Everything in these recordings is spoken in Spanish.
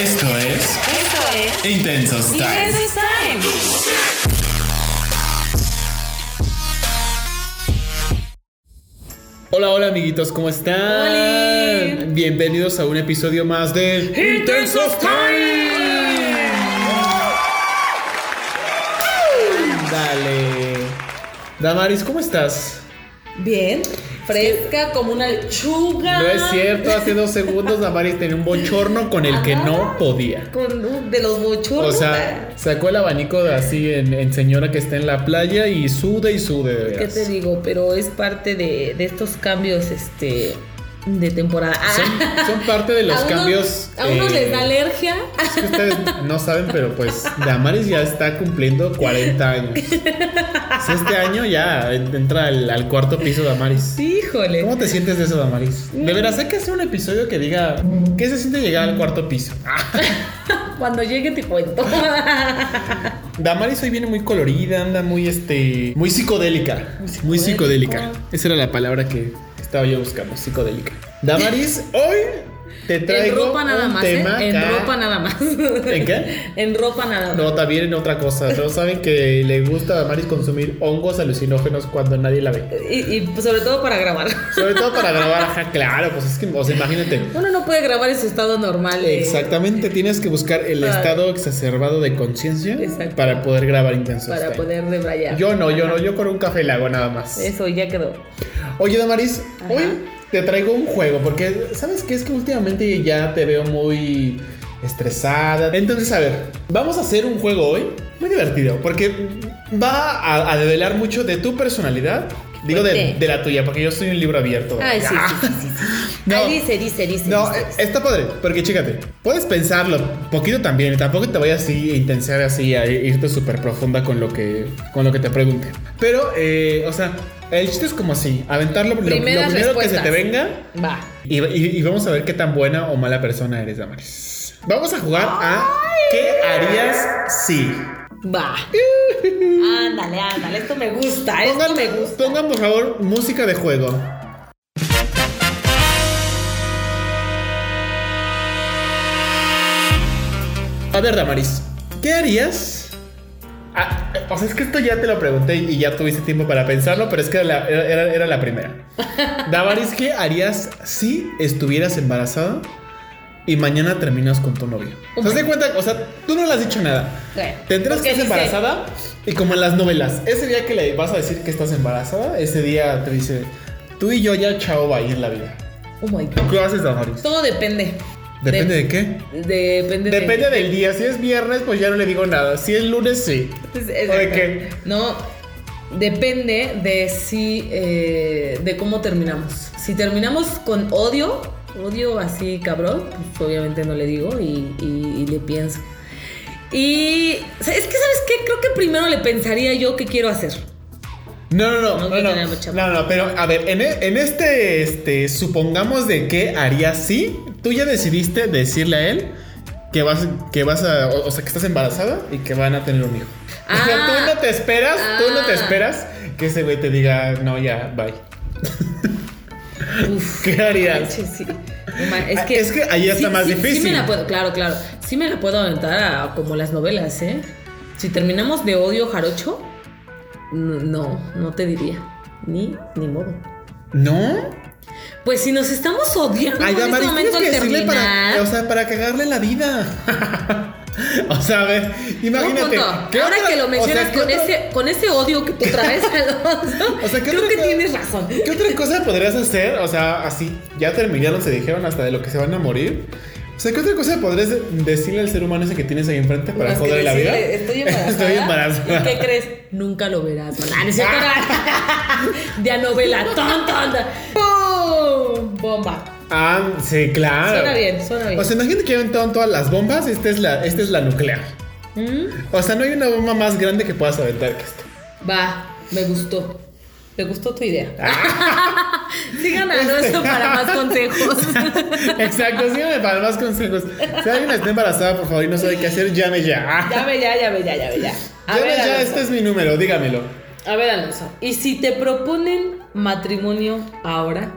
Esto es Esto es Intensos Time. Intensos Time. Hola, hola amiguitos, ¿cómo están? Bienvenidos a un episodio más de Intensos Time. Dale. Damaris, ¿cómo estás? Bien, fresca como una lechuga. No es cierto, hace dos segundos Damaris tenía un bochorno con el que no podía. Con de los bochornos. O sea, sacó el abanico de así en, en señora que está en la playa y sude y sude de ¿qué veras. te digo? Pero es parte de, de estos cambios este de temporada. Son, son parte de los A unos- cambios. A unos eh, les da alergia. Es que ustedes no saben, pero pues Damaris ya está cumpliendo 40 años. Este año ya entra al, al cuarto piso Damaris. Híjole. ¿Cómo te sientes de eso, Damaris? De veras, hay que hacer un episodio que diga qué se siente llegar al cuarto piso. Cuando llegue te cuento. Damaris hoy viene muy colorida, anda muy este, muy psicodélica, muy psicodélica. Esa era la palabra que estaba yo buscando, psicodélica. Damaris, hoy te en traigo ropa nada un más, ¿eh? En ropa nada más. ¿En qué? En ropa nada más. No, también en otra cosa. No saben que le gusta a Damaris consumir hongos alucinógenos cuando nadie la ve. Y, y, sobre todo para grabar. Sobre todo para grabar, ajá, claro, pues es que, o sea, imagínate. Uno no puede grabar en su estado normal. eh. Exactamente, tienes que buscar el Para- estado exacerbado de conciencia para poder grabar intensos. Para Time. poder debrayar. Yo no, yo no, yo con un café le hago nada más. Eso ya quedó. Oye, Damaris, hoy te traigo un juego porque, ¿sabes qué? Es que últimamente ya te veo muy estresada. Entonces, a ver, vamos a hacer un juego hoy muy divertido porque va a, a develar mucho de tu personalidad. Digo de, de la tuya, porque yo soy un libro abierto. Ay, sí, Ah. sí, sí, sí, sí. No. Ay, dice, dice, dice. No, dice, dice. está padre, porque chécate, puedes pensarlo poquito también, tampoco te vayas así a intensiar así a irte súper profunda con lo que con lo que te pregunte. Pero, eh, o sea, el chiste es como así, aventarlo lo, lo primero que se te venga Va. y, y- y vamos a ver qué tan buena o mala persona eres, Damaris. Vamos a jugar a ¿Qué harías si? Va. ándale, ándale. Esto me gusta. Esto Pongan, me gusta. pongan, por favor música de juego. A ver, Damaris, ¿qué harías? Ah, o sea, es que esto ya te lo pregunté y ya tuviste tiempo para pensarlo, pero es que era la, era- era la primera. Damaris, ¿qué harías si estuvieras embarazada y mañana terminas con tu novio? ¿Te das cuenta? O sea, tú no le has dicho nada. Bueno, Te enteras que estás dice- embarazada y como en las novelas, ese día que le vas a decir que estás embarazada, ese día te dice, tú y yo ya chao, va a ir la vida. Oh my God. ¿Qué haces, Damaris? Todo depende. ¿Depende de, qué? de- Depende, de- Depende del día. Si es viernes, pues ya no le digo nada. Si es lunes, sí. Es- ¿O de qué? No, depende de si, eh, de cómo terminamos. Si terminamos con odio, odio así cabrón, pues obviamente no le digo y, y- y le pienso. Y o sea, es que, ¿sabes qué? Creo que primero le pensaría yo qué quiero hacer. No, no, no, No no, no, no, pero a ver, en, e- en este, este, supongamos de qué harías sí, tú ya decidiste decirle a él que vas, que vas a, o, o sea, que estás embarazada y que van a tener un hijo. o sea, Ah. tú no te esperas, tú no te Ah. esperas que ese güey te diga, no, ya, bye. Uf, ¿Qué harías? sí. Ah, es que ahí está más Sí difícil. me la puedo, claro, claro. Sí me la puedo aventar a- como las novelas, ¿eh? Si terminamos de odio jarocho, no, no te diría. Ni, ni modo. ¿No? Pues si nos estamos odiando Ay, en este momento al terminar. para, o sea, para cagarle la vida. o sea, a ver, imagínate. ¿qué Ahora otra- que lo o sea, mencionas ¿qué con, ese, con ese odio que tú traes, Alonso, O sea, ¿qué creo otra que cosa- tienes razón. ¿Qué otra cosa podrías hacer? O sea, así, ya terminaron, se dijeron hasta de lo que se van a morir. O sea, ¿qué otra cosa podrías de- decirle al ser humano ese que tienes ahí enfrente para joderle la vida? Estoy embarazada. Estoy embarazada. ¿Y qué crees? Nunca lo verás. Ah, no es cierto, no. De a novela. Ton, ton. Bomba. Ah, sí, claro. Suena bien, suena bien. O sea, imagínate que aventaron todas las bombas. Esta es la, esta es la nuclear. ¿Mm? O sea, no hay una bomba más grande que puedas aventar que esta. Va, me gustó. Me gustó tu idea. Ah. Sigan a Alonso para más consejos. Exacto, síganme para más consejos. Si alguien está embarazada, por favor, y no sabe qué hacer, llame ya. ve, ya, ve, ya, ve, ya. A llame ver, ya, Alonso. este es mi número, dígamelo. A ver, Alonso. ¿Y si te proponen matrimonio ahora?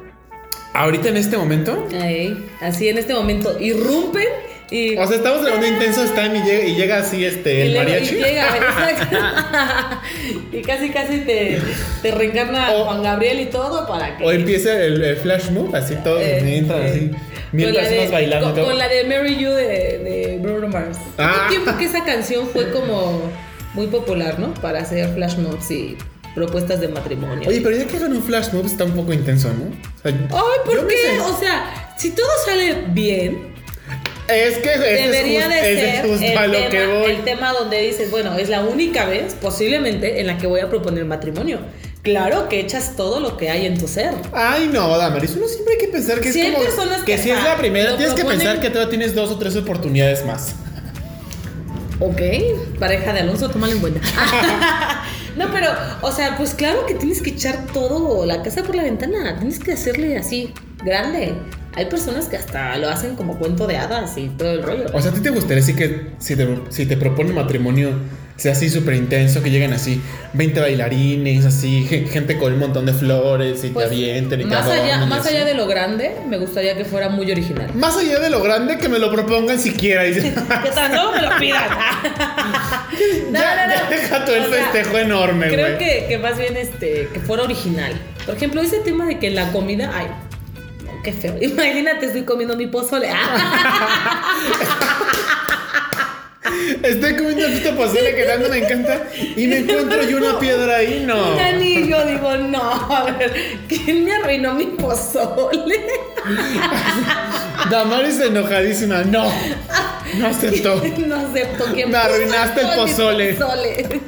Ahorita en este momento, Ey, así en este momento irrumpen Y, O sea, estamos grabando intenso time y llega, y llega así este el luego- mariachi. y llega, exacto. y casi casi te, te reencarna O- Juan Gabriel y todo para que. O empieza el, el flash move, así todos Eh, entran eh, así. De- bailando. Con, todo. con la de Mary You de, de Bruno Mars. Ah. Tiempo que esa canción fue como muy popular, ¿no? Para hacer flash mobs y propuestas de matrimonio. Oye, pero ya que hagan un flash move está un poco intenso, ¿no? O sea, Ay, ¿por qué? sé- O sea, si todo sale bien, Es que debería es, just- de ser es el, tema, que voy. el tema donde dices, bueno, es la única vez, posiblemente, en la que voy a proponer matrimonio. Claro que echas todo lo que hay en tu ser. Ay, no, Damaris, uno siempre hay que pensar que Si es hay como personas que que, si es la primera, tienes que proponen- pensar que todavía tienes dos o tres oportunidades más. Ok, pareja de Alonso, tómalo en cuenta. no, pero, o sea, pues claro que tienes que echar todo la casa por la ventana. Tienes que hacerle así, grande. Hay personas que hasta lo hacen como cuento de hadas y todo el rollo. O sea, ¿a ti te gustaría así que si te, si te proponen matrimonio sea así súper intenso, que lleguen así 20 bailarines, así, ge- gente con un montón de flores y Pues, te avienten y te más allá, y más allá de lo grande, me gustaría que fuera muy original. Más allá de lo grande, que me lo propongan siquiera. y- ¿Qué tal? No me lo pidas. no, ya, no, ya no. deja todo el festejo enorme, güey. Creo que, que más bien este, que fuera original. Por ejemplo, ese tema de que la comida, ay, qué feo. Imagínate, estoy comiendo mi pozole. Estoy comiendo este pozole que tanto me encanta y me encuentro yo una piedra ahí, no. Un anillo, digo, no, a ver, ¿quién me arruinó mi pozole? Damaris enojadísima, no. No aceptó. no acepto quién Me arruinaste el pozole. pozole.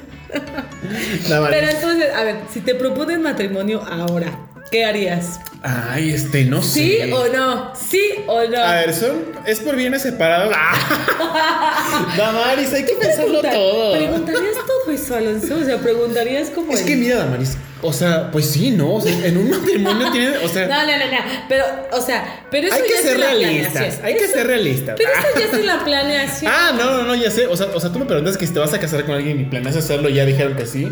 Pero entonces, a ver, si te proponen matrimonio ahora, ¿qué harías? Ay, este, no ¿Sí sé. o no? ¿Sí o no? A ver, son. Es por bienes separados. Ah. Damaris, hay que pensarlo Pregunta- todo. ¿Preguntarías todo eso, Alonso? O sea, preguntarías como. Es que mira, Damaris. O sea, pues sí, ¿no? O sea, en un matrimonio tiene. O sea, No, no, no, no. Pero, o sea, pero eso hay que ya es ser realistas. Hay que ser realistas. Pero eso ya es la planeación. Ah, no, no, no, ya sé. O sea, o sea, tú me preguntas que si te vas a casar con alguien y planeas hacerlo, ya dijeron que sí.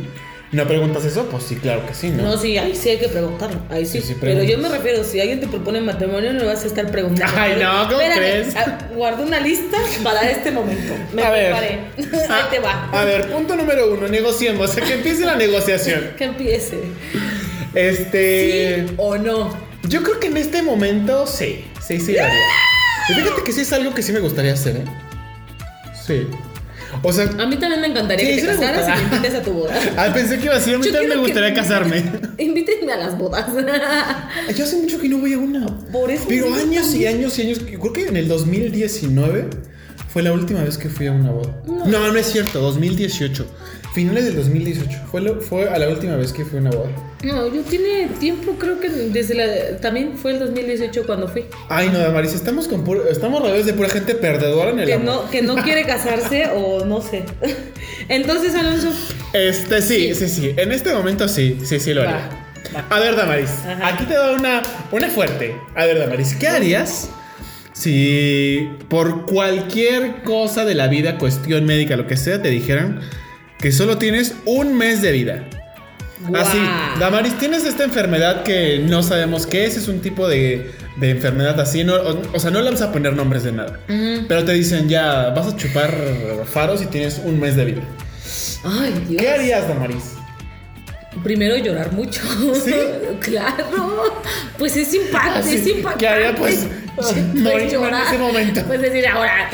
¿No preguntas eso? Pues sí, claro que sí, ¿no? No, sí, ahí sí hay que preguntarlo. Ahí sí. Pero yo me refiero, si alguien te propone matrimonio, no le vas a estar preguntando. Ay, no, ¿cómo Espérame, crees? ah, Guardo una lista para este momento. Me A ver. preparé. Ah, ahí te va. A ver, punto número uno, negociemos. O sea, que empiece la negociación. Que empiece. Este. ¿Sí o no? Yo creo que en este momento sí. Sí, sí, haría. Y fíjate que sí es algo que sí me gustaría hacer, ¿eh? Sí. O sea. A mí también me encantaría Sí, que te casaras y me invites a tu boda. Ah, pensé que iba a decir, a mí Yo también me que- gustaría casarme. Invítenme a las bodas. Yo hace mucho que no voy a una. Por eso Pero años y años y años. Creo que en el 2019 fue la última vez que fui a una boda. No. No, no, es cierto, 2018. Finales del 2018. Fue, lo- fue a la última vez que fui a una boda. No, yo tiene tiempo, creo que desde la. También fue el 2018 cuando fui. Ay, no, Damaris, estamos, con puro- estamos rodeados de pura gente perdedora en el Que amor. no, que no quiere casarse o no sé. Entonces, Alonso. Este, sí, sí, sí. En este momento sí, sí, sí lo Va, haría. va. A ver, Damaris, Ajá. aquí te doy una, una fuerte. A ver, Damaris, ¿qué harías si por cualquier cosa de la vida, cuestión médica, lo que sea, te dijeran que solo tienes un mes de vida? Así. Damaris, tienes esta enfermedad que no sabemos qué es, es un tipo de, de enfermedad así, no, o, o sea, no le vamos a poner nombres de nada. Pero te dicen, ya, vas a chupar faros y tienes un mes de vida. Ay, Dios. ¿Qué harías, Damaris? Primero llorar mucho. ¿Sí? claro. Pues es impactante. Así, es impactante. ¿qué haría, pues? Pues Morirme en ese momento. Pues decir ahora.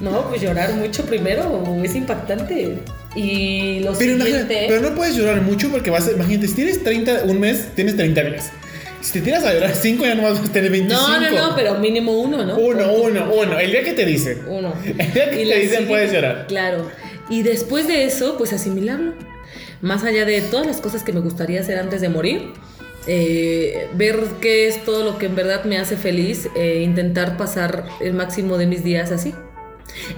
No, pues llorar mucho primero. Es impactante. Y lo Pero, siguiente. pero no puedes llorar mucho porque vas a, imagínate, si tienes 30, un mes, tienes 30 días. Si te tiras a llorar 5, ya no vas a tener 25. no, no, no, pero mínimo uno, ¿no? Uno, uno, uno. El día que te dicen. Uno. El día que Y te dicen puedes llorar. Claro. Y después de eso, pues asimilarlo. Más allá de todas las cosas que me gustaría hacer antes de morir, eh, ver qué es todo lo que en verdad me hace feliz, e intentar pasar el máximo de mis días así.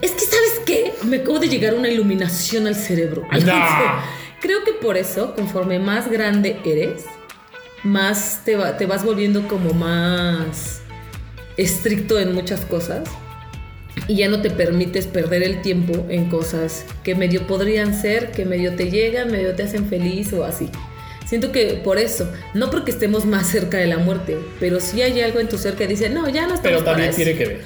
Es que, ¿sabes qué? Me acabo de llegar una iluminación al cerebro. Creo que por eso, conforme más grande eres, más te, va- te vas volviendo como más estricto en muchas cosas y ya no te permites perder el tiempo en cosas que medio podrían ser, que medio te llegan, medio te hacen feliz o así. Siento que por eso, no porque estemos más cerca de la muerte, pero sí hay algo en tu ser que dice, no, ya no estamos Pero también para eso". tiene que ver.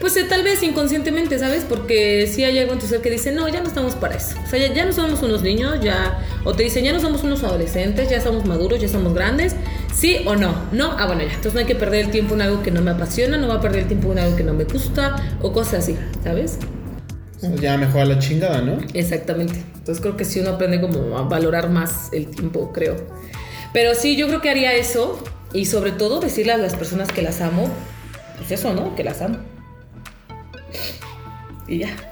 Pues eh, tal vez inconscientemente, ¿sabes? Porque sí hay algo en tu ser que dice, no, ya no estamos para eso. O sea, ya, ya no somos unos niños, ya... O te dicen, ya no somos unos adolescentes, ya somos maduros, ya somos grandes. ¿Sí o no? No, ah, bueno, ya. Entonces no hay que perder el tiempo en algo que no me apasiona, no va a perder el tiempo en algo que no me gusta, o cosas así, ¿sabes? Ya mejor a la chingada, ¿no? Exactamente. Entonces creo que sí uno aprende como a valorar más el tiempo, creo. Pero sí, yo creo que haría eso. Y sobre todo decirle a las personas que las amo, pues eso, ¿no? Que las amo. Y ya.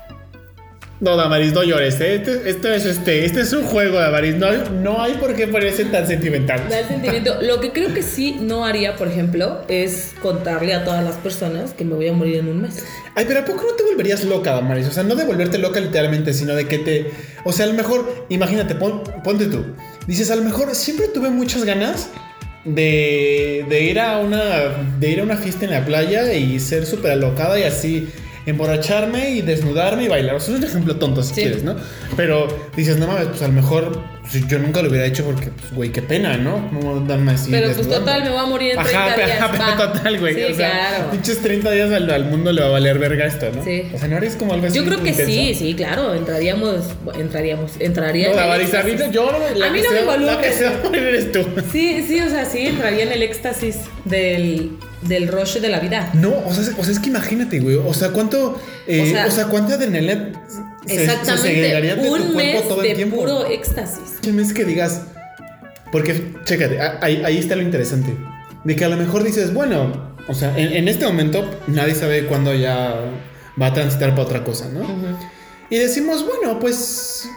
No, Damaris, no llores. ¿eh? Este, esto es este, este es un juego, Damaris. No, no hay por qué ponerse tan sentimental. Da el sentimiento. Lo que creo que sí no haría, por ejemplo, es contarle a todas las personas que me voy a morir en un mes. Ay, pero ¿a poco no te volverías loca, Damaris? O sea, no de volverte loca literalmente, sino de que te... O sea, a lo mejor, imagínate, pon- ponte tú. Dices, a lo mejor siempre tuve muchas ganas de, de ir a una de ir a una fiesta en la playa y ser súper alocada y así emborracharme y desnudarme y bailar. O sea, es un ejemplo tonto si Sí. quieres, ¿no? Pero dices, no mames, pues a lo mejor pues, yo nunca lo hubiera hecho porque, pues, güey, qué pena, ¿no? ¿Cómo andarme así Pero pues total, me voy a morir en 30 Ajá, días. ajá, pero total, güey. Sí, o sea, claro. pinches 30 días al, al mundo le va a valer verga esto, ¿no? Sí. O sea, no eres como algo así. Yo creo que intenso? sí, sí, claro. Entraríamos, entraríamos, entraría No, en el Damaris, a mí éxtasis. no- yo la A mí no se me va- La que se va a morir eres tú. Sí, sí, o sea, sí, entraría en el éxtasis del, del rush de la vida. No, o sea, o sea, es que imagínate, güey. O sea, cuánto. eh, O o, sea, sea, cuánta adrenalina se, se Exactamente. tu un mes todo el de tiempo. puro éxtasis. Un mes que digas. Porque, chécate, a- ahí, ahí está lo interesante. De que a lo mejor dices, bueno, o sea, en, en este momento nadie sabe cuándo ya va a transitar para otra cosa, ¿no? Y decimos, bueno, pues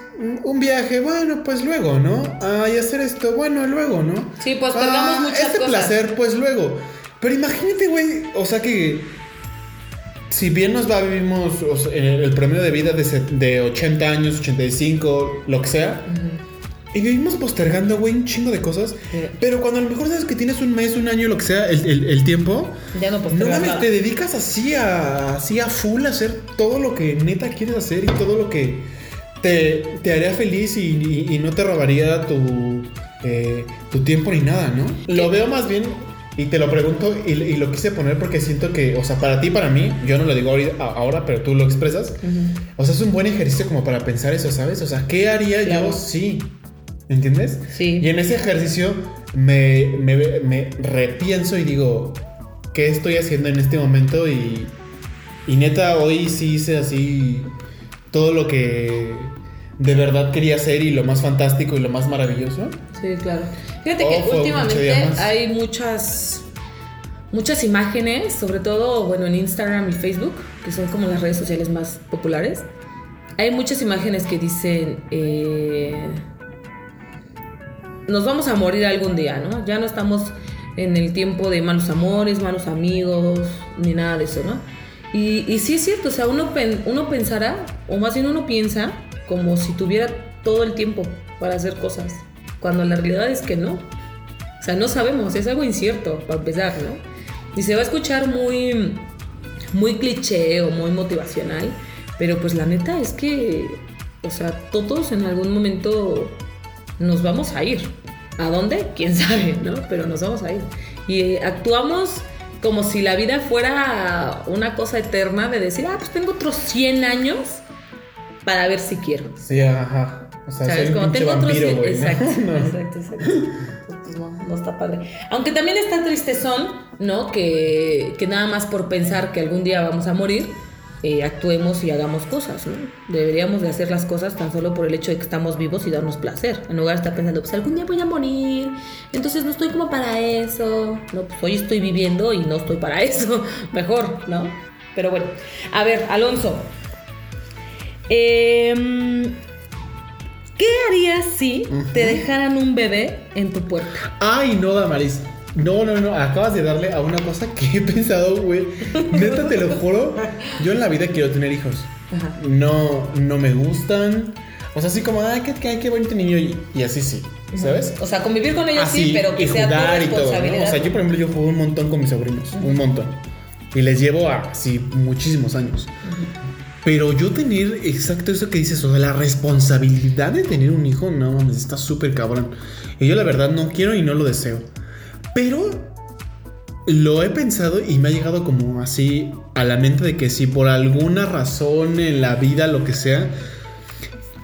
un viaje, bueno, pues luego, ¿no? Ay, hacer esto, bueno, luego, ¿no? Sí, pues perdamos muchas este cosas. placer, pues luego. Pero imagínate, güey, o sea que si bien nos va, vivimos o sea, el, promedio de vida de, de 80 años, 85, lo que sea, y vivimos postergando, güey, un chingo de cosas. Pero cuando a lo mejor sabes que tienes un mes, un año, lo que sea, el, el- el tiempo, Ya no no mames, te dedicas así a, así a full a hacer todo lo que neta quieres hacer y todo lo que te, te haría feliz y, y- y no te robaría tu, eh, tu tiempo ni nada, ¿no? Lo veo más bien, y te lo pregunto y, y lo quise poner porque siento que, o sea, para ti, para mí, yo no lo digo ahora, pero tú lo expresas. O sea, es un buen ejercicio como para pensar eso, ¿sabes? O sea, ¿qué haría Claro. yo sí? ¿Entiendes? Sí. Y en ese ejercicio me, me, me repienso y digo, ¿qué estoy haciendo en este momento? Y, y neta, hoy sí hice así todo lo que de verdad quería hacer y lo más fantástico y lo más maravilloso. Sí, claro. Fíjate Oh, que últimamente hay muchas muchas imágenes, sobre todo, bueno, en Instagram y Facebook, que son como las redes sociales más populares. Hay muchas imágenes que dicen eh, nos vamos a morir algún día, ¿no? Ya no estamos en el tiempo de malos amores, malos amigos, ni nada de eso, ¿no? Y, y sí es cierto, o sea, uno, pen- uno pensará, o más bien uno piensa, como si tuviera todo el tiempo para hacer cosas, cuando la realidad es que no. O sea, no sabemos, es algo incierto, para empezar, ¿no? Y se va a escuchar muy, muy cliché o muy motivacional, pero pues la neta es que, o sea, todos en algún momento nos vamos a ir. ¿A dónde? Quién sabe, ¿no? Pero nos vamos a ir. Y eh, actuamos como si la vida fuera una cosa eterna de decir, ah, pues tengo otros 100 años para ver si quiero. Sí, ajá. O sea, ¿Sabes? soy un Como tengo otros vampiro, 100 güey. ¿no? Exacto, No. exacto, exacto. Pues no, no está padre. Aunque también está tristezón, ¿no? Que, que nada más por pensar que algún día vamos a morir, eh, actuemos y hagamos cosas, ¿no? Deberíamos de hacer las cosas tan solo por el hecho de que estamos vivos y darnos placer. En lugar de estar pensando, pues algún día voy a morir, entonces no estoy como para eso. No, pues hoy estoy viviendo y no estoy para eso. Mejor, ¿no? Pero bueno, a ver, Alonso. Em, ¿Qué harías si te dejaran un bebé en tu puerta? Ay, no, Damaris. No, no, no. Acabas de darle a una cosa que he pensado, güey. Neta, te lo juro. Yo en la vida quiero tener hijos. Ajá. No, no me gustan. O sea, así como, ay, qué, qué, qué bonito niño. Y, y así sí, ¿sabes? O sea, convivir con ellos Así, sí, pero que y sea tu jugar y todo, ¿no? O sea, yo, por ejemplo, yo juego un montón con mis sobrinos. Un montón. Y les llevo a, así, muchísimos años. Pero yo tener exacto eso que dices, o sea, la responsabilidad de tener un hijo, no mames, está súper cabrón. Y yo la verdad no quiero y no lo deseo. Pero lo he pensado y me ha llegado como así a la mente de que si por alguna razón en la vida, lo que sea,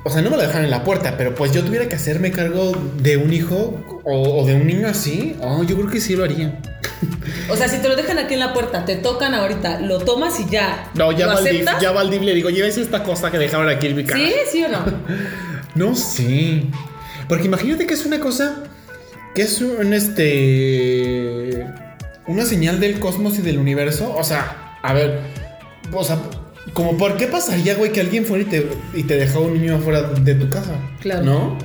o sea, no me lo dejan en la puerta, pero pues yo tuviera que hacerme cargo de un hijo o, de un niño así, oh, yo creo que sí lo haría. O sea, si te lo dejan aquí en la puerta, te tocan ahorita, lo tomas y ya. No, ya va, el ya va le digo, llévese esta cosa que dejaron aquí en mi casa. ¿Sí? ¿Sí o no? no sé. Porque imagínate que es una cosa que es un este una señal del cosmos y del universo. O sea, a ver, o sea, como por qué pasaría, güey, que alguien fuera y te, y te dejó un niño afuera de tu casa. Claro. ¿No?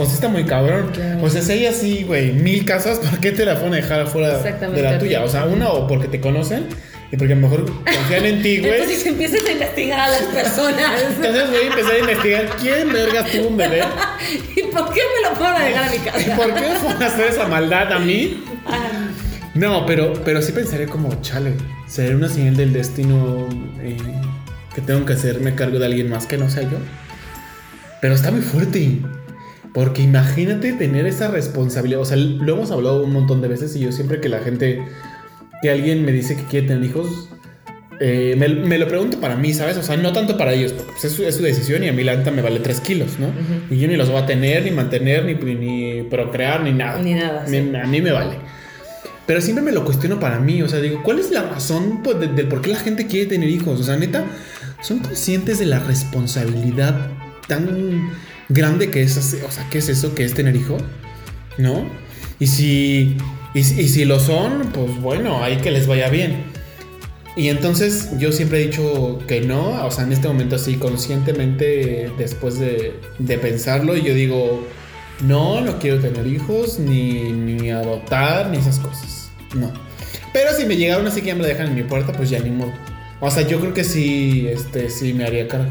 O sea, está muy cabrón. Claro. O sea, si hay así, güey, mil casas, ¿por qué te la van a dejar afuera de la tuya? O sea, una o porque te conocen y porque a lo mejor confían en ti, güey. Entonces empiezas a investigar a las personas. Entonces voy a empezar a investigar quién vergas tuvo un bebé. ¿Y por qué me lo fueron a dejar a mi casa? ¿Y por qué me fueron a hacer esa maldad a mí? No, pero, pero sí pensaré como, chale, seré una señal del destino eh, que tengo que hacerme cargo de alguien más que no sea yo. Pero está muy fuerte. Porque imagínate tener esa responsabilidad. O sea, lo hemos hablado un montón de veces y yo siempre que la gente, que alguien me dice que quiere tener hijos, eh, me, lo pregunto para mí, ¿sabes? O sea, no tanto para ellos, porque pues, es, su, decisión y a mí la neta me vale 3 kilos, ¿no? Y yo ni los voy a tener, ni mantener, ni, ni procrear, ni nada. Ni nada. A mí me vale. Pero siempre me lo cuestiono para mí, o sea, digo, ¿cuál es la razón pues, del por qué la gente quiere tener hijos? O sea, neta, ¿son conscientes de la responsabilidad tan grande que es, o sea, qué es eso que es tener hijo? ¿No? Y si, y, si lo son, pues bueno, hay que les vaya bien. Y entonces yo siempre he dicho que no, o sea, en este momento así conscientemente, después de, de pensarlo, yo digo, no, no quiero tener hijos, ni, ni adoptar, ni esas cosas. No. Pero si me llegaron así que ya me la dejan en mi puerta, pues ya ni modo. O sea, yo creo que sí, este, sí me haría cargo.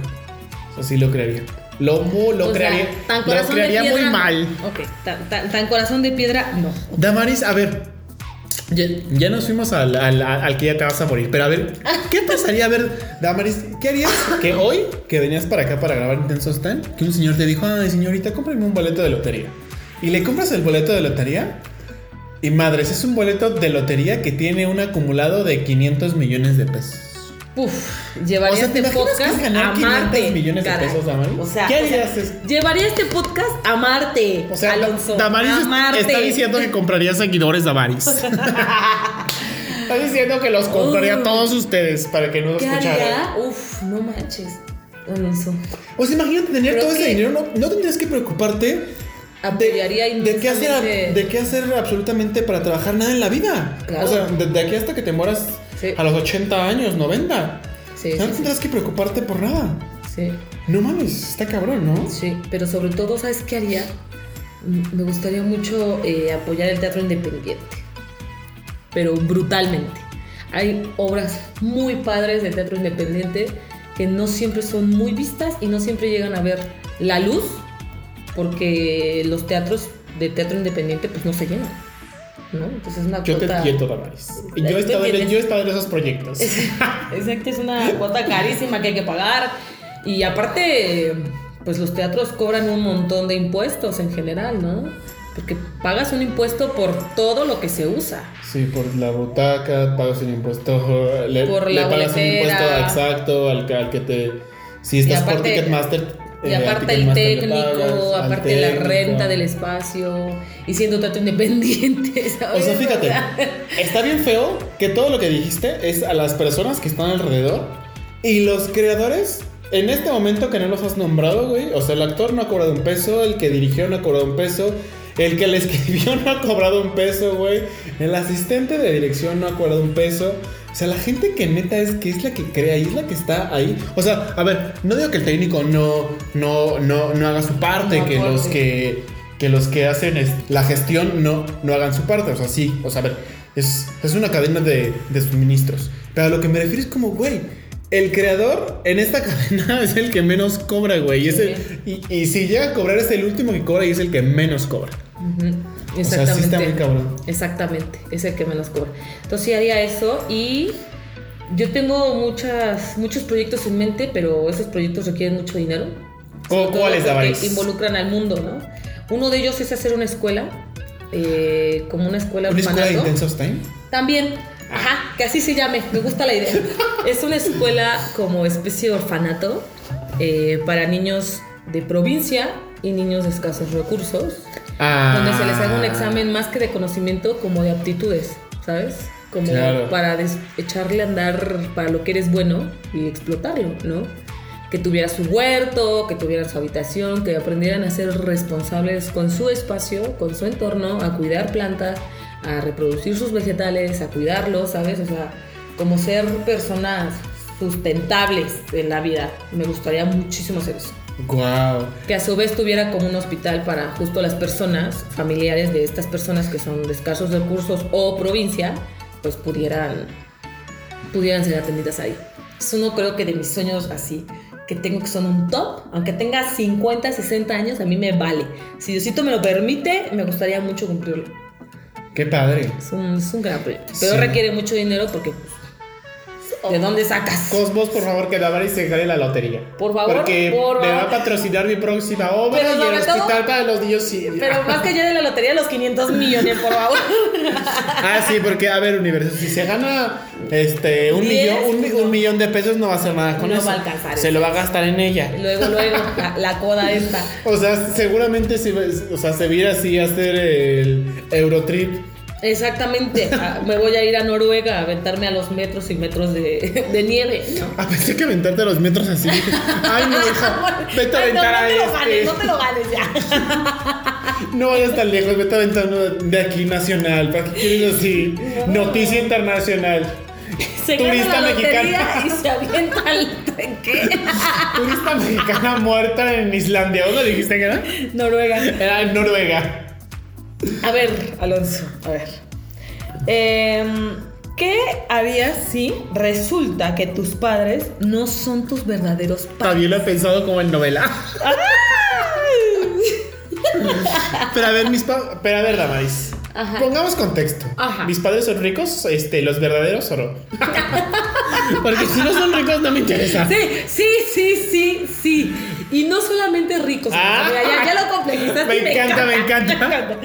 O sea, lo crearía. Lo, lo crearía, tan lo crearía muy mal. Ok, tan, corazón de piedra, no. Damaris, a ver, ya, nos fuimos al, al, que ya te vas a morir. Pero a ver, ¿qué pasaría? A ver, Damaris, ¿qué harías que hoy, que venías para acá para grabar Intenso Stand, que un señor te dijo, ay, señorita, cómprame un boleto de lotería? Y le compras el boleto de lotería y madres, es un boleto de lotería que tiene un acumulado de 500 millones de pesos. Uf, llevaría este podcast a Marte. millones de pesos, Damaris? O sea, ¿qué harías? llevaría este podcast a Marte, o sea, Alonso. Damaris está diciendo que compraría seguidores Damaris. está diciendo que los compraría todos ustedes para que no los escucharan. Uf, no manches. Alonso. O sea, imagínate tener todo ese dinero, no, no tendrías que preocuparte de, de, qué hacer, de qué hacer absolutamente para trabajar nada en la vida. O sea, de, aquí hasta que te mueras a los 80 años, 90. Sí, no tendrás que preocuparte por nada. Sí. No mames, está cabrón, ¿no? Sí, pero sobre todo, ¿sabes qué haría? Me gustaría mucho eh, apoyar el teatro independiente. Pero brutalmente. Hay obras muy padres de teatro independiente que no siempre son muy vistas y no siempre llegan a ver la luz porque los teatros de teatro independiente pues no se llenan. ¿No? Entonces es una yo cuota... Te entiendo, Damaris. Yo he, estado en, yo he estado en esos proyectos. Exacto, es una cuota carísima que hay que pagar. Y aparte, pues los teatros cobran un montón de impuestos en general, ¿no? Porque pagas un impuesto por todo lo que se usa. Sí, por la butaca, pagas un impuesto. Le, por la le pagas un impuesto exacto al, al que te. Si estás por Ticketmaster, y eh, aparte el técnico, aparte la renta del espacio, y siendo tanto independiente, ¿sabes? O sea, fíjate, está bien feo que todo lo que dijiste es a las personas que están alrededor y los creadores, en este momento que no los has nombrado, güey, o sea, el actor no ha cobrado un peso, el que dirigió no ha cobrado un peso, el que le escribió no ha cobrado un peso, güey, el asistente de dirección no ha cobrado un peso. O sea, la gente que neta es que es la que crea y es la que está ahí. O sea, a ver, no digo que el técnico no, no, no, no haga su parte, que los que, que los que hacen la gestión no, no hagan su parte. O sea, sí. O sea, a ver, es, es una cadena de, de suministros. Pero a lo que me refiero es como, güey, el creador en esta cadena es el que menos cobra, güey. Y, y, si llega a cobrar es el último que cobra y es el que menos cobra. Exactamente. Exactamente, es el que menos cobra. Entonces sí haría eso y yo tengo muchas, muchos proyectos en mente, pero esos proyectos requieren mucho dinero. ¿Cómo- Sobre todo cuáles, Damaris? Involucran al mundo, ¿no? Uno de ellos es hacer una escuela, eh, como una escuela ¿Una escuela de intensos time? También, ajá, que así se llame, me gusta la idea. Es una escuela como especie de orfanato eh, para niños de provincia y niños de escasos recursos, Ah. donde se les haga un examen más que de conocimiento, como de aptitudes, ¿sabes? Como Claro. para echarle a andar para lo que eres bueno y explotarlo, ¿no? Que tuviera su huerto, que tuvieran su habitación, que aprendieran a ser responsables con su espacio, con su entorno, a cuidar plantas, a reproducir sus vegetales, a cuidarlos, ¿sabes? O sea, como ser personas sustentables en la vida. Me gustaría muchísimo hacer eso Guau. que a su vez tuviera como un hospital para justo las personas familiares de estas personas que son de escasos recursos o provincia, pues pudieran pudieran ser atendidas ahí. Es uno creo que de mis sueños así que tengo que son un top, aunque tenga 50, 60 años, a mí me vale. Si Diosito me lo permite, me gustaría mucho cumplirlo. Qué padre. Es un, es un gran proyecto. Pero Sí. requiere mucho dinero porque pues, ¿de dónde sacas? Cosmos, por favor, que Damaris se gane la lotería. Por favor, Porque por me va a patrocinar mi próxima obra Pero y el todo- hospital para los niños sí. Pero más que ya de la lotería, los 500 millones, por favor. Ah, sí, porque, a ver, universo, si se gana este, un, Diez, millón, un, mi- no. un millón de pesos, no va a hacer nada con No eso. va a alcanzar Se eso. lo va a gastar en ella. Luego, luego, la, la coda esta. O sea, seguramente si, o sea, se viera así hacer el Eurotrip. Exactamente. Ah, Me voy a ir a Noruega a aventarme a los metros y metros de, de nieve. ¿no? Ah, pensé que aventarte a los metros así. Ay, no, hija, vete a no, aventar no a te lo este. ganes, no te lo ganes ya. No vayas tan lejos, vete a aventar uno de aquí nacional. ¿Para qué quieres así? Noticia internacional. Se Turista la mexicana. y se avienta al... ¿Qué? Turista mexicana muerta en Islandia. ¿Dónde dijiste que era? Noruega. Era en Noruega. A ver, Alonso, a ver. Em, ¿Qué harías si resulta que tus padres no son tus verdaderos padres? También lo he pensado como en novela. Pero a ver, mis pa Pero a ver, Damaris. Ajá. Pongamos contexto. Ajá. ¿Mis padres son ricos? Este, ¿los verdaderos o no? Porque si no son ricos no me interesa. Sí, sí, sí, sí, sí. Y no solamente ricos. Ah. mira, ya, ya lo complejizaste. Me encanta, me encanta.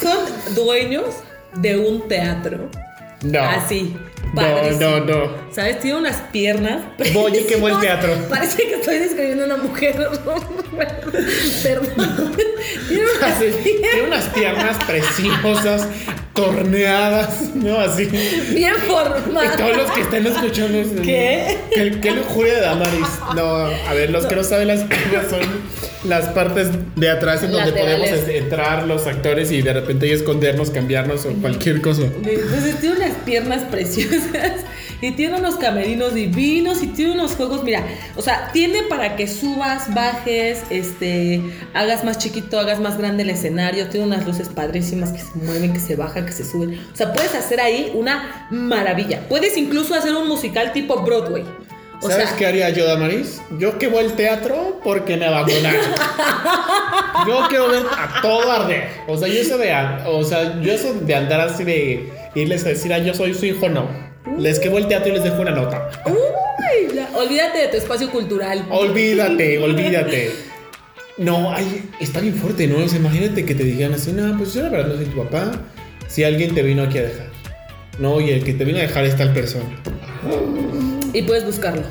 Son dueños de un teatro. No. Así. No, padrísimo. no, no. ¿Sabes? Tiene unas piernas. Quemo el preciosas. teatro. Parece que estoy describiendo a una mujer. Perdón. Tiene unas piernas tiene unas piernas preciosas, torneadas, ¿no? Así. bien Y formadas. todos los que están escuchando. es- ¿Qué? ¿Qué, qué lujuria de Damaris? No, a ver, los que no saben, las piernas son las partes de atrás en donde Laterales. podemos entrar los actores y de repente ahí escondernos, cambiarnos o cualquier cosa. Entonces tiene unas piernas preciosas y tiene unos camerinos divinos y tiene unos juegos, mira, o sea, tiene para que subas, bajes, este, hagas más chiquito, hagas más grande el escenario, tiene unas luces padrísimas que se mueven, que se bajan, que se suben. O sea, puedes hacer ahí una maravilla. Puedes incluso hacer un musical tipo Broadway. O ¿Sabes sea, qué haría yo, Damaris? Yo quemo el teatro porque me abandonaron. Yo quiero ver a todo arder. O sea, yo eso de, o sea, yo eso de andar así de irles a decir, ah, yo soy su hijo, no. Les quemo el teatro y les dejo una nota. uy, ya, olvídate de tu espacio cultural. Olvídate, olvídate. No, ay, está bien fuerte, ¿no? O sea, imagínate que te dijeran así, no, pues yo la verdad no soy tu papá. Si alguien te vino aquí a dejar. No, y el que te vino a dejar es tal persona. Y puedes buscarlo.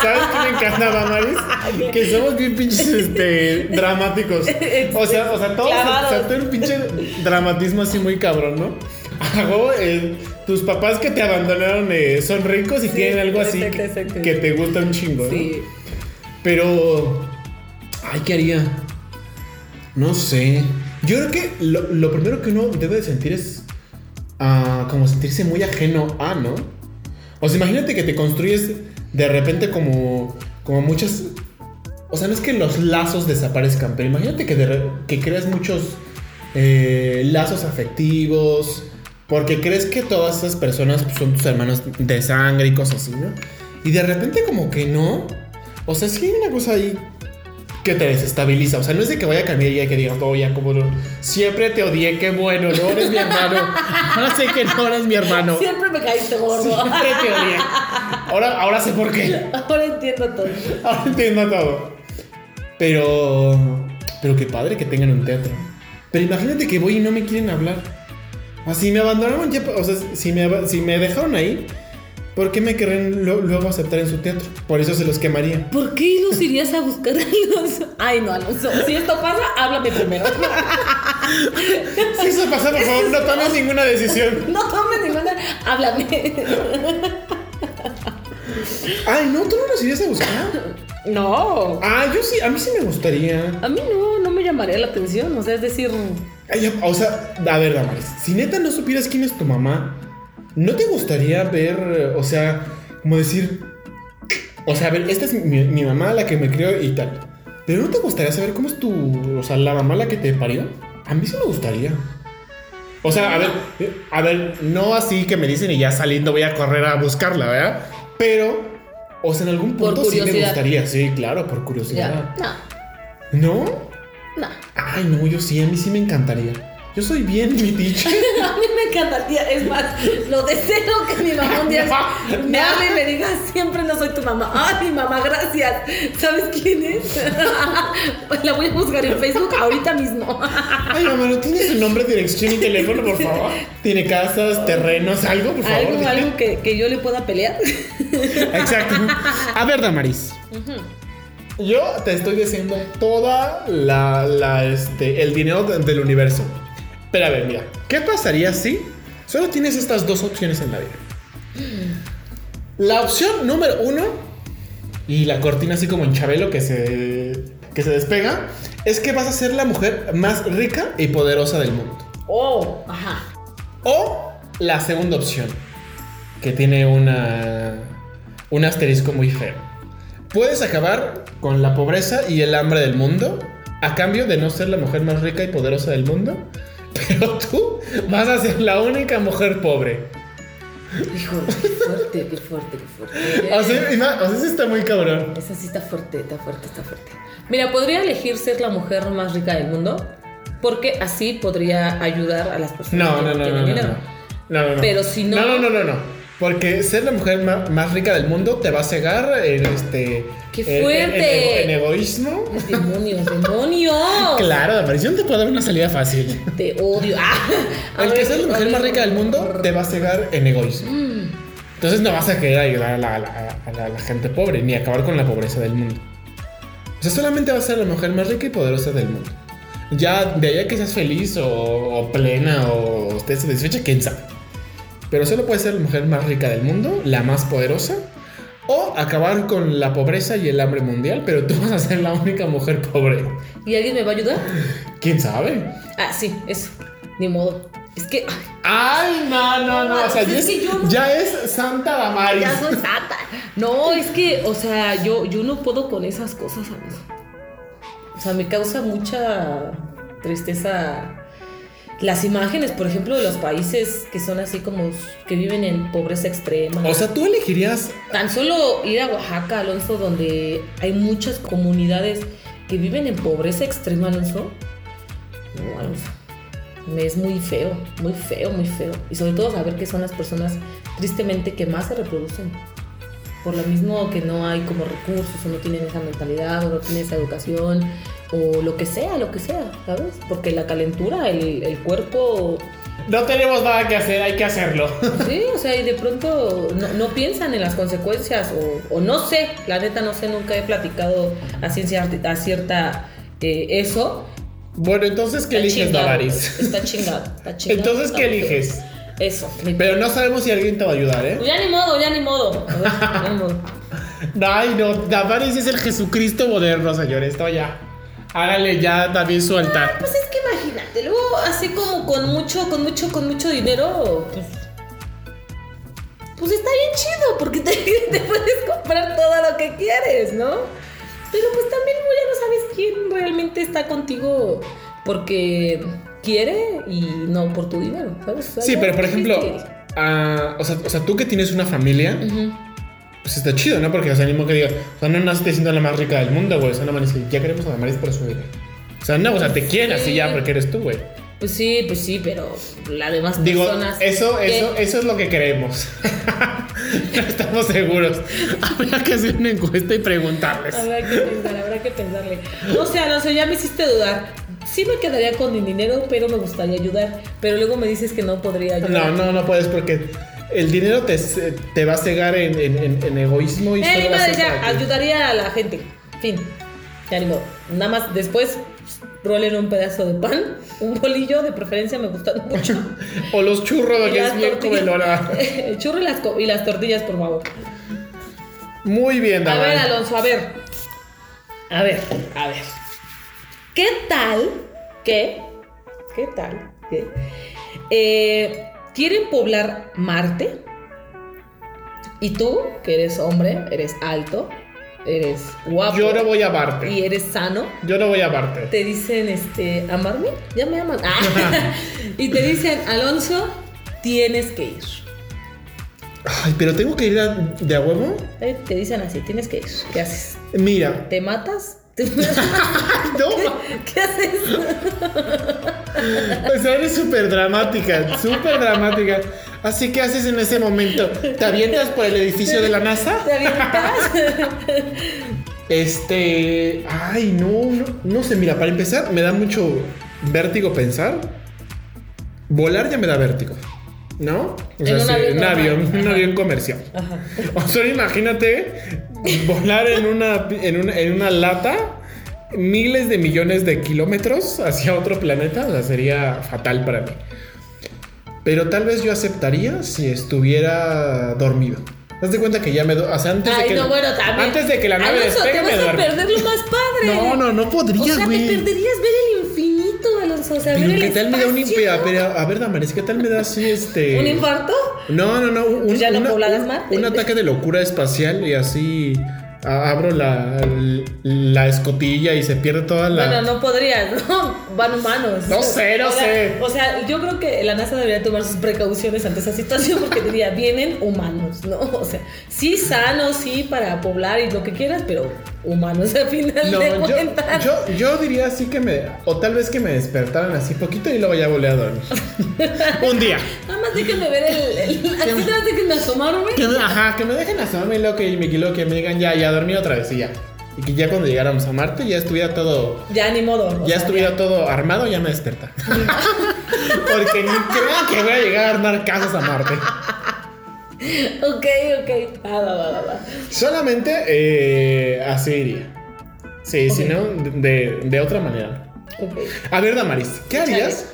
¿Sabes qué me encanta, Damaris? Que somos bien pinches este, dramáticos. O sea, o sea, todos, Clavados. o sea, todo un pinche dramatismo así muy cabrón, ¿no? Eh, tus papás que te abandonaron eh, son ricos y Sí, tienen algo así exacto, que, exacto. que te gusta un chingo, ¿no? Sí. Pero. Ay, ¿qué haría? No sé. Yo creo que lo, lo primero que uno debe de sentir es. ah, como sentirse muy ajeno a, ¿no? O sea, imagínate que te construyes de repente como. Como muchas. O sea, no es que los lazos desaparezcan, pero imagínate que, de re- que creas muchos eh, lazos afectivos. Porque crees que todas esas personas son tus hermanos de sangre y cosas así, ¿no? Y de repente como que no. O sea, sí hay una cosa ahí que te desestabiliza. O sea, no es de que vaya a cambiar y que digas, oh, ya como no. Siempre te odié, qué bueno, no eres mi hermano. Ahora sé que no eres mi hermano. Siempre me caíste gordo. Siempre te odié. Ahora, ahora sé por qué. Ahora entiendo todo. Ahora entiendo todo. Pero. Pero qué padre que tengan un teatro. Pero imagínate que voy y no me quieren hablar. Así me abandonaron ya. O sea, si me, si me dejaron ahí, ¿por qué me querrían lo- luego aceptar en su teatro? Por eso se los quemaría. ¿Por qué los irías a buscar, Alonso? Ay, no, Alonso. Si esto pasa, háblame primero. Si eso pasa, por favor, no tomes ninguna decisión. No tomes ninguna. Háblame. Ay, no, tú no los irías a buscar. No. Ah, yo sí, a mí sí me gustaría. A mí no, no me llamaría la atención. O sea, es decir, Ay, o sea, a ver, Damaris, si neta no supieras quién es tu mamá, ¿no te gustaría ver, o sea, como decir, o sea, a ver, esta es mi, mi mamá la que me crió y tal, pero ¿no te gustaría saber cómo es tu, o sea, la mamá la que te parió? A mí sí me gustaría. O sea, a ver, a ver, no así que me dicen y ya saliendo voy a correr a buscarla, ¿verdad? Pero, o sea, en algún punto sí me gustaría, sí, claro, por curiosidad. ya. ¿No? No, no. Ay, no, yo sí, a mí sí me encantaría. Yo soy bien mi teacher. A mí me encantaría, es más, lo deseo que mi mamá un día No, me no. hable y me diga, siempre no soy tu mamá. Ay, mi mamá, gracias. ¿Sabes quién es? La voy a buscar en Facebook ahorita mismo. Ay, mamá, ¿no tiene su nombre, dirección y teléfono, por favor? ¿Tiene casas, terrenos, algo, por favor? Algo, algo que, que yo le pueda pelear. Exacto. A ver, Damaris. Yo te estoy diciendo toda la, la, este, el dinero de- del universo. Pero a ver, mira, ¿qué pasaría si solo tienes estas dos opciones en la vida? La opción número uno, y la cortina así como en Chabelo que se, que se despega, es que vas a ser la mujer más rica y poderosa del mundo. Oh, ajá. O la segunda opción, que tiene una, un asterisco muy feo. Puedes acabar con la pobreza y el hambre del mundo a cambio de no ser la mujer más rica y poderosa del mundo, pero tú vas a ser la única mujer pobre. Hijo, qué fuerte, qué fuerte, qué fuerte. O sea, o sea, eso está muy cabrón. Esa sí está fuerte, está fuerte, está fuerte. Mira, podría elegir ser la mujer más rica del mundo porque así podría ayudar a las personas No, que no, no, tienen no, no. No, no, no. Pero si no- No, no, no, no, no. Porque ser la mujer más, rica del mundo te va a cegar en este. ¡Qué en- fuerte! En, en egoísmo. Demonios, demonios. Claro, la aparición te puede dar una salida fácil. Te odio. Ah, El que sea la mujer más rica del mundo te va a cegar en egoísmo. Mm, Entonces no vas a querer ayudar a la, a la- a la- a la gente pobre ni acabar con la pobreza del mundo. O sea, solamente vas a ser la mujer más rica y poderosa del mundo. Ya de allá que seas feliz o, o plena o estés satisfecha, quién sabe. Pero solo puedes ser la mujer más rica del mundo, la más poderosa, o acabar con la pobreza y el hambre mundial, pero tú vas a ser la única mujer pobre. ¿Y alguien me va a ayudar? ¿Quién sabe? Ah, sí, eso. Ni modo. Es que ay, no, no, no. O sea, ya es es, que yo no- ya es Santa Damaris. ya soy santa. No, es que, o sea, yo, yo no puedo con esas cosas, amigo. O sea, me causa mucha tristeza las imágenes, por ejemplo, de los países que son así como que viven en pobreza extrema. O sea, tú elegirías Tan solo ir a Oaxaca, Alonso, donde hay muchas comunidades que viven en pobreza extrema, Alonso. No, Alonso. Me es muy feo, muy feo, muy feo. Y sobre todo saber que son las personas, tristemente, que más se reproducen. Por lo mismo que no hay como recursos, o no tienen esa mentalidad, o no tienen esa educación, o lo que sea, lo que sea, ¿sabes? Porque la calentura, el, el cuerpo No tenemos nada que hacer, hay que hacerlo. Sí, o sea, y de pronto no, no piensan en las consecuencias o, o no sé, la neta no sé, nunca he platicado a ciencia a cierta eh, eso. Bueno, entonces, ¿qué Está eliges, chingado, Davaris? Está chingado, está chingado. Entonces, ¿qué eliges? Eso. mi- Pero no sabemos si alguien te va a ayudar, ¿eh? Pues ya ni modo, ya ni modo. A ver, ni modo. Ay, no, Davaris es el Jesucristo moderno, señores. Esto ya. Hágale ya también su altar. Pues es que imagínate, luego así como con mucho, con mucho, con mucho dinero, pues. Pues está bien chido, porque te, te puedes comprar todo lo que quieres, ¿no? Pero pues también ya no sabes quién realmente está contigo porque quiere y no por tu dinero, ¿sabes? O sea, Sí, pero por ejemplo, ah, o, sea, o sea, tú que tienes una familia. Pues está chido, ¿no? Porque, o sea, modo que diga, o sea, no naciste siendo la más rica del mundo, güey. O sea, no mames, ya queremos a Damaris por su vida. O sea, no, o sea, te quieren así ya porque eres tú, güey. Pues sí, pues sí, pero las demás Digo, personas. eso, ¿qué? eso, eso es lo que queremos. no estamos seguros. Habría que hacer una encuesta y preguntarles. Habrá que pensar, habrá que pensarle. No sé, ya me hiciste dudar. Sí me quedaría con mi dinero, pero me gustaría ayudar. Pero luego me dices que no podría ayudar. No, no, no puedes porque el dinero te, te va a cegar en, en- egoísmo y Eh, solo va a madre, ser ya, para ti. ayudaría a la gente. Fin. Ya ni modo. Nada más después rolen un pedazo de pan, un bolillo, de preferencia me gustan mucho. O los churros, que es bien comelona. El churro y las, y las tortillas, por favor. Muy bien, A ver. Alonso, a ver. A ver, a ver. ¿Qué tal? ¿Qué? ¿Qué tal? ¿Qué? Eh, ¿Quieren poblar Marte? Y tú, que eres hombre, eres alto, eres guapo Yo no voy a amarte. y eres sano, Yo no voy a amarte. te dicen, este, ¿amarme? Ya me aman. Ah. y te dicen, Alonso, tienes que ir. Ay, pero tengo que ir a- de a huevo. Eh, Te dicen así, tienes que ir. ¿Qué haces? Mira. ¿Te matas? ¿Te- No, ¿Qué haces? Sea, eres súper dramática, súper dramática. Así que haces en ese momento, ¿te avientas por el edificio de la NASA? ¿Te avientas? Este, ay, no, no, no sé, mira, para empezar, me da mucho vértigo pensar. Volar ya me da vértigo, ¿no? O En un avión un avión, un avión comercial. Ajá. O sea, imagínate volar en una, en una, en una lata miles de millones de kilómetros hacia otro planeta, o sea, sería fatal para mí. Pero tal vez yo aceptaría si estuviera dormido. Haz de cuenta que ya me... O sea, antes de Ay, que... no, bueno. Antes de que la nave Alonso, despegue te me vas a duermo. perder lo más padre. No, no, no podría, O sea, te güey. perderías ver el infinito, Alonso. O sea, Pero ver ¿qué el tal me da un espacio. impea? Pero, a ver, Damaris, ¿qué tal me da así este... ¿Un infarto? No, no, no. Un, Pues ya no una- un- un ataque de locura espacial y así a- abro la, la escotilla y se pierde toda la. Bueno, no podrías, ¿no? Van humanos. No sé, no O sea, sé. O sea, yo creo que la NASA debería tomar sus precauciones ante esa situación porque diría, vienen humanos, ¿no? O sea, sí sanos, sí para poblar y lo que quieras, pero humanos al final No, de yo, cuentas. yo, yo diría así que me. O tal vez que me despertaran así poquito y luego ya volví a dormir. Un día. Nada más déjenme ver el. el así nada más déjenme asomarme. Que ajá, que me dejen asomarme y luego que me, luego que me digan ya, ya dormí otra vez y ya. Y que ya cuando llegáramos a Marte ya estuviera todo. Ya ni modo. ya sea, estuviera todo armado, ya me desperta. Porque ni crean que voy a llegar a armar casas a Marte. Ok, ok. Ah, va, va, va. Solamente eh, así iría. Sí, si Ok. no, de, de otra manera. A ver, Damaris, ¿qué harías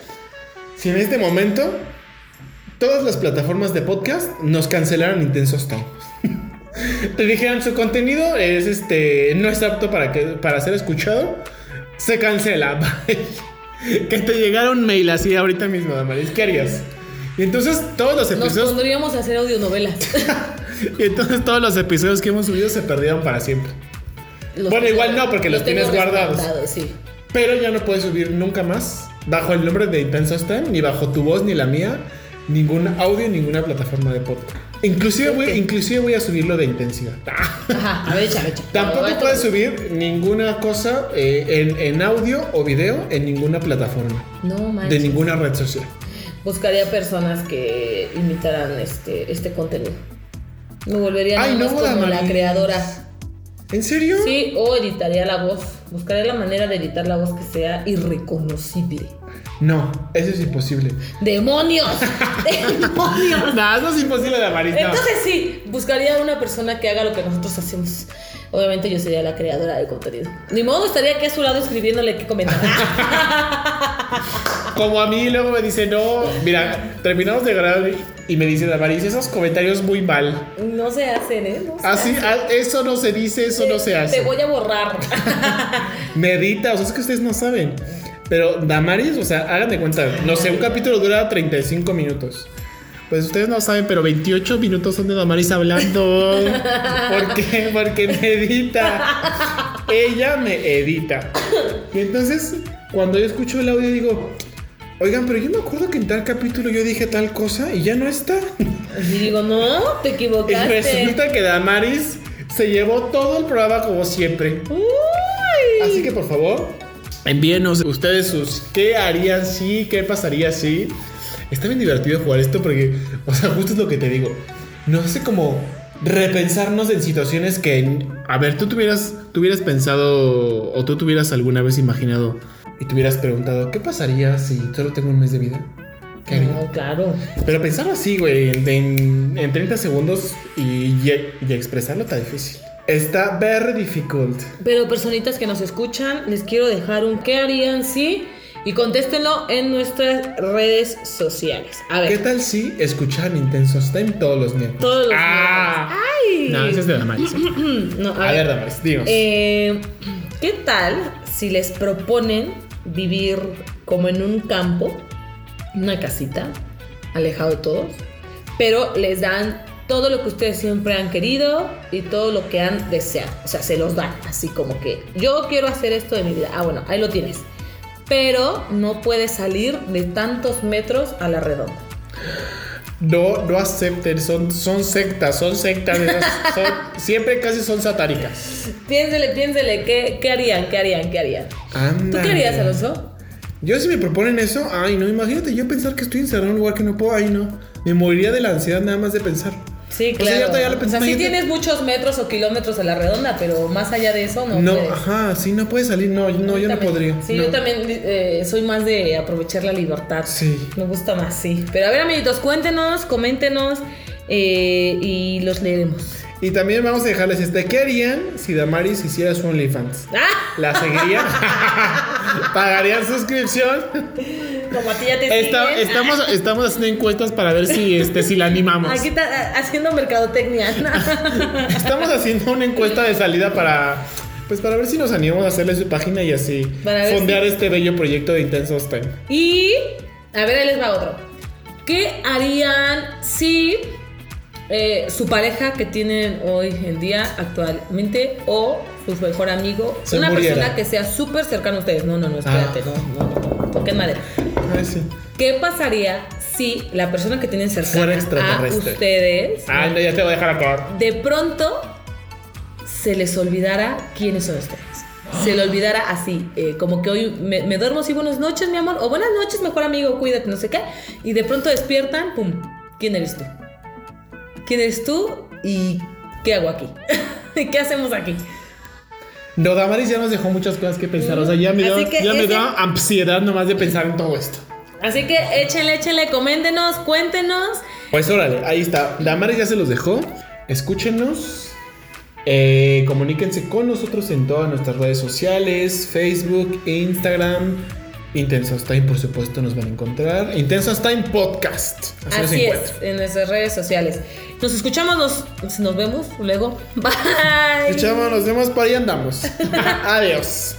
si en este momento todas las plataformas de podcast nos cancelaran Intensos Town? Te dijeran su contenido es este no es apto para que para ser escuchado, se cancela. Bye. que te llegara un mail así ahorita mismo, Damaris, ¿qué harías? Y entonces todos los Nos episodios pondríamos a hacer audionovelas. y entonces todos los episodios que hemos subido se perdieron para siempre. Los Bueno, igual no, porque los tienes guardados. sí. Pero ya no puedes subir nunca más bajo el nombre de Intensos Time, ni bajo tu voz ni la mía, ningún audio, ninguna plataforma de podcast. Inclusive, voy, inclusive voy a subirlo de intensidad. Ajá, a ver, échale, échale. Tampoco puedes subir ninguna cosa eh, en, en audio o video en ninguna plataforma, No de manches. ninguna red social. Buscaría personas que imitaran este, este contenido. Me volvería Ay, no, como la creadora. ¿En serio? Sí, o editaría la voz. Buscaría la manera de editar la voz que sea irreconocible. No, eso es imposible. ¡Demonios! ¡Demonios! No, eso es imposible de. Entonces sí, buscaría una persona que haga lo que nosotros hacemos. Obviamente yo sería la creadora de contenido. Ni modo estaría aquí a su lado escribiéndole qué comentar. Como a mí luego me dice, no, mira, terminamos de grabar y me dice Damaris, esos comentarios muy mal. No se hacen, ¿eh? No se Así, hacen. a- eso no se dice, eso no se Te hace. voy a borrar. Medita, o sea, es que ustedes no saben. Pero Damaris, o sea, hagan de cuenta, no sé, un capítulo dura 35 minutos. Pues ustedes no saben, pero 28 minutos son de Damaris hablando. ¿Por qué? Porque me edita. Ella me edita. Y entonces, cuando yo escucho el audio, digo, oigan, pero yo me acuerdo que en tal capítulo yo dije tal cosa y ya no está. Y digo, no, te Y equivocaste. resulta que Damaris se llevó todo el programa como siempre. Uy. Así que por favor, envíenos ustedes sus qué harían si, qué pasaría si. Está bien divertido jugar esto porque, o sea, justo es lo que te digo. Nos hace como repensarnos en situaciones que, a ver, tú tuvieras, tuvieras pensado o tú tuvieras alguna vez imaginado y te hubieras preguntado, ¿qué pasaría si solo tengo un mes de vida? ¿Qué haría? No, claro. Pero pensarlo así, güey, en, en- en 30 segundos y, y- y expresarlo está difícil. Está very difficult. Pero personitas que nos escuchan, les quiero dejar un qué harían si y contéstenlo en nuestras redes sociales. A ¿Qué ver, tal si escuchan Intensos Time todos los miércoles? todos los Ah. Ay. No, ese es de Damaris. No, A ver, Damaris, dinos. Eh, ¿Qué tal si les proponen vivir como en un campo, una casita, alejado de todos, pero les dan todo lo que ustedes siempre han querido y todo lo que han deseado? O sea, se los dan, así como que yo quiero hacer esto de mi vida. Ah, bueno, ahí lo tienes. Pero no puedes salir de tantos metros a la redonda. No, no acepten, son, son sectas, son sectas. son- siempre casi son satánicas. Piénsele, piénsele, ¿qué, qué harían? ¿Qué harían? ¿Qué harían? ¿Tú qué harías, Alonso? Yo si me proponen eso, ay no, imagínate yo pensar que estoy encerrado en un lugar que no puedo, ay no. Me moriría de la ansiedad nada más de pensar. Sí, O sea, claro. lo o sea, sí tienes muchos metros o kilómetros a la redonda, pero más allá de eso no, No, puedes. ajá, sí, no puede salir, no, no, yo no También. podría. Sí, no. yo también eh, soy más de aprovechar la libertad. Sí. Me gusta más, sí. Pero a ver, amiguitos, cuéntenos, coméntenos eh, y los leeremos. Y también vamos a dejarles este, ¿qué harían si Damaris hiciera su OnlyFans? ¡Ah! ¿La seguirían? ¿Pagarían suscripción? Como a ti ya te siguen. estamos, estamos haciendo encuestas para ver si, este, si la animamos. Aquí está ah, haciendo mercadotecnia. Estamos haciendo una encuesta de salida para, pues para ver si nos animamos a hacerle su página y así fondear este bello proyecto de Intensos Time. y, a ver, ahí les va otro. ¿Qué harían si eh, su pareja que tienen hoy en día actualmente o su mejor amigo, Se una muriera. persona que sea súper cercana a ustedes? No, no, no, espérate, Ah. no, no, no, toquen madera. Ay, sí. ¿Qué pasaría si la persona que tienen cercana a ustedes Ay, no, ya te voy a dejar acabar. de pronto se les olvidara quiénes son ustedes. Se le olvidara así, eh, como que hoy me, me duermo así, buenas noches, mi amor, o buenas noches, mejor amigo, cuídate, no sé qué. Y de pronto despiertan, pum, ¿quién eres tú? ¿Quién eres tú? ¿Y qué hago aquí? ¿Qué hacemos aquí? No, Damaris ya nos dejó muchas cosas que pensar. O sea, ya me, da, ya me da ansiedad nomás de pensar en todo esto. Así que échenle, échenle, coméntenos, cuéntenos. Pues órale, ahí está. Damaris ya se los dejó. Escúchenos. Eh, comuníquense con nosotros en todas nuestras redes sociales, Facebook, Instagram. Intensos Time, por supuesto, nos van a encontrar. Intensos Time Podcast. Así, Así es, en nuestras redes sociales. Nos escuchamos, nos, nos vemos luego. Bye. Escuchamos, nos vemos por ahí andamos. Adiós.